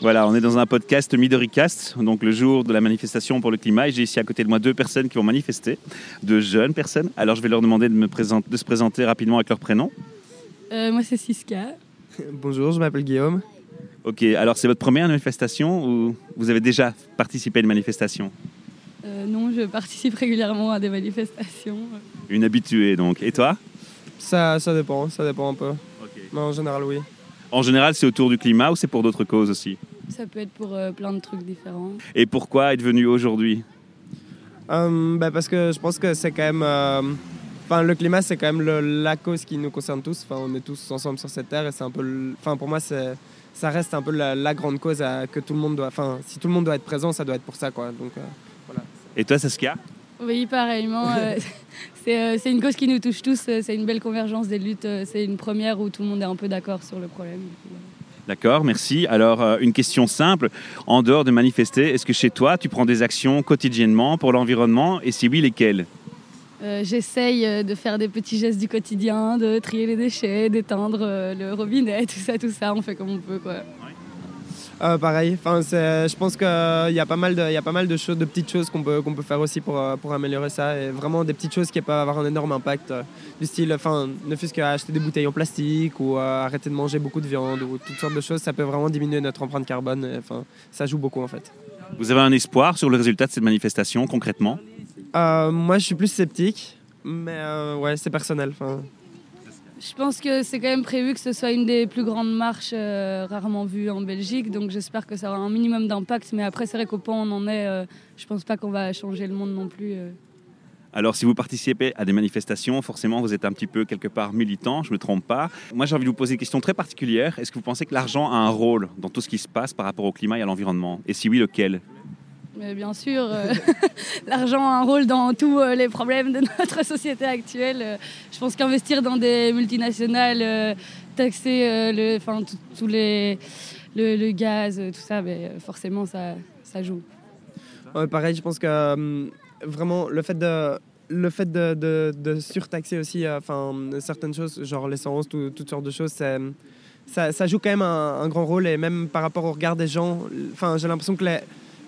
Voilà, on est dans un podcast Midoricast, donc le jour de la manifestation pour le climat. Et j'ai ici à côté de moi deux personnes qui vont manifester, deux jeunes personnes. Alors je vais leur demander de, me présenter, de se présenter rapidement avec leur prénom. Euh, moi, c'est Siska. Bonjour, je m'appelle Guillaume. Ok, alors c'est votre première manifestation ou vous avez déjà participé à une manifestation? Euh, non, je participe régulièrement à des manifestations. Une habituée donc. Et toi? Ça, ça dépend, ça dépend un peu. Mais en général, oui. En général, c'est autour du climat ou c'est pour d'autres causes aussi? Ça peut être pour euh, plein de trucs différents. Et pourquoi être venu aujourd'hui? Euh, bah, parce que je pense que c'est quand même. euh, Enfin, le climat, c'est quand même le- la cause qui nous concerne tous. Enfin, on est tous ensemble sur cette terre et c'est un peu. Enfin, pour moi, c'est. Ça reste un peu la, la grande cause à, que tout le monde doit. Enfin, si tout le monde doit être présent, ça doit être pour ça, quoi. Donc, euh, voilà. Et toi, Saskia? Oui, pareillement. euh, c'est euh, c'est une cause qui nous touche tous. C'est une belle convergence des luttes. C'est une première où tout le monde est un peu d'accord sur le problème. D'accord, merci. Alors, euh, une question simple. En dehors de manifester, est-ce que chez toi, tu prends des actions quotidiennement pour l'environnement? Et si oui, lesquelles? Euh, J'essaye euh, de faire des petits gestes du quotidien, de trier les déchets, d'éteindre le robinet, tout ça, tout ça. On fait comme on peut, quoi. Euh, pareil, enfin, je pense qu'il y, a pas mal de- y a pas mal de choses, de petites choses qu'on peut, qu'on peut faire aussi pour, euh, pour améliorer ça. Et vraiment des petites choses qui peuvent avoir un énorme impact. euh, du style, enfin, ne fût-ce qu'acheter des bouteilles en plastique ou euh, arrêter de manger beaucoup de viande ou toutes sortes de choses, ça peut vraiment diminuer notre empreinte carbone. et, Enfin, ça joue beaucoup en fait. Vous avez un espoir sur le résultat de cette manifestation, concrètement? Euh, moi, je suis plus sceptique, mais euh, ouais, c'est personnel. Enfin, Je pense que c'est quand même prévu que ce soit une des plus grandes marches euh, rarement vues en Belgique, donc j'espère que ça aura un minimum d'impact. Mais après, c'est vrai qu'au point où on en est, euh, je pense pas qu'on va changer le monde non plus. euh. Alors, si vous participez à des manifestations, forcément, vous êtes un petit peu quelque part militant, je ne me trompe pas. Moi, j'ai envie de vous poser une question très particulière. Est-ce que vous pensez que l'argent a un rôle dans tout ce qui se passe par rapport au climat et à l'environnement? Et si oui, lequel? Mais bien sûr, euh, l'argent a un rôle dans tous euh, les problèmes de notre société actuelle. Euh, je pense qu'investir dans des multinationales, taxer le, tous les, le, gaz, tout ça, ben, euh, forcément, ça, ça joue. Ouais, pareil, je pense que vraiment le fait de le fait de, surtaxer aussi enfin certaines choses, genre l'essence, tout- toutes sortes de choses, ça, joue quand même un, un grand rôle et même par rapport au regard des gens, enfin j'ai l'impression que les,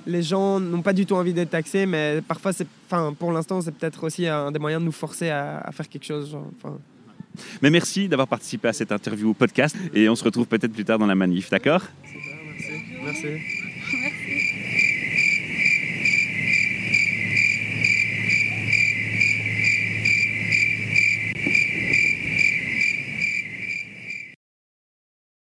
les gens n'ont pas du tout envie d'être taxés, mais parfois c'est, enfin pour l'instant c'est peut-être aussi un des moyens de nous forcer à, à faire quelque chose. genre, enfin. Mais merci d'avoir participé à cette interview podcast et on se retrouve peut-être plus tard dans la manif, d'accord? Merci.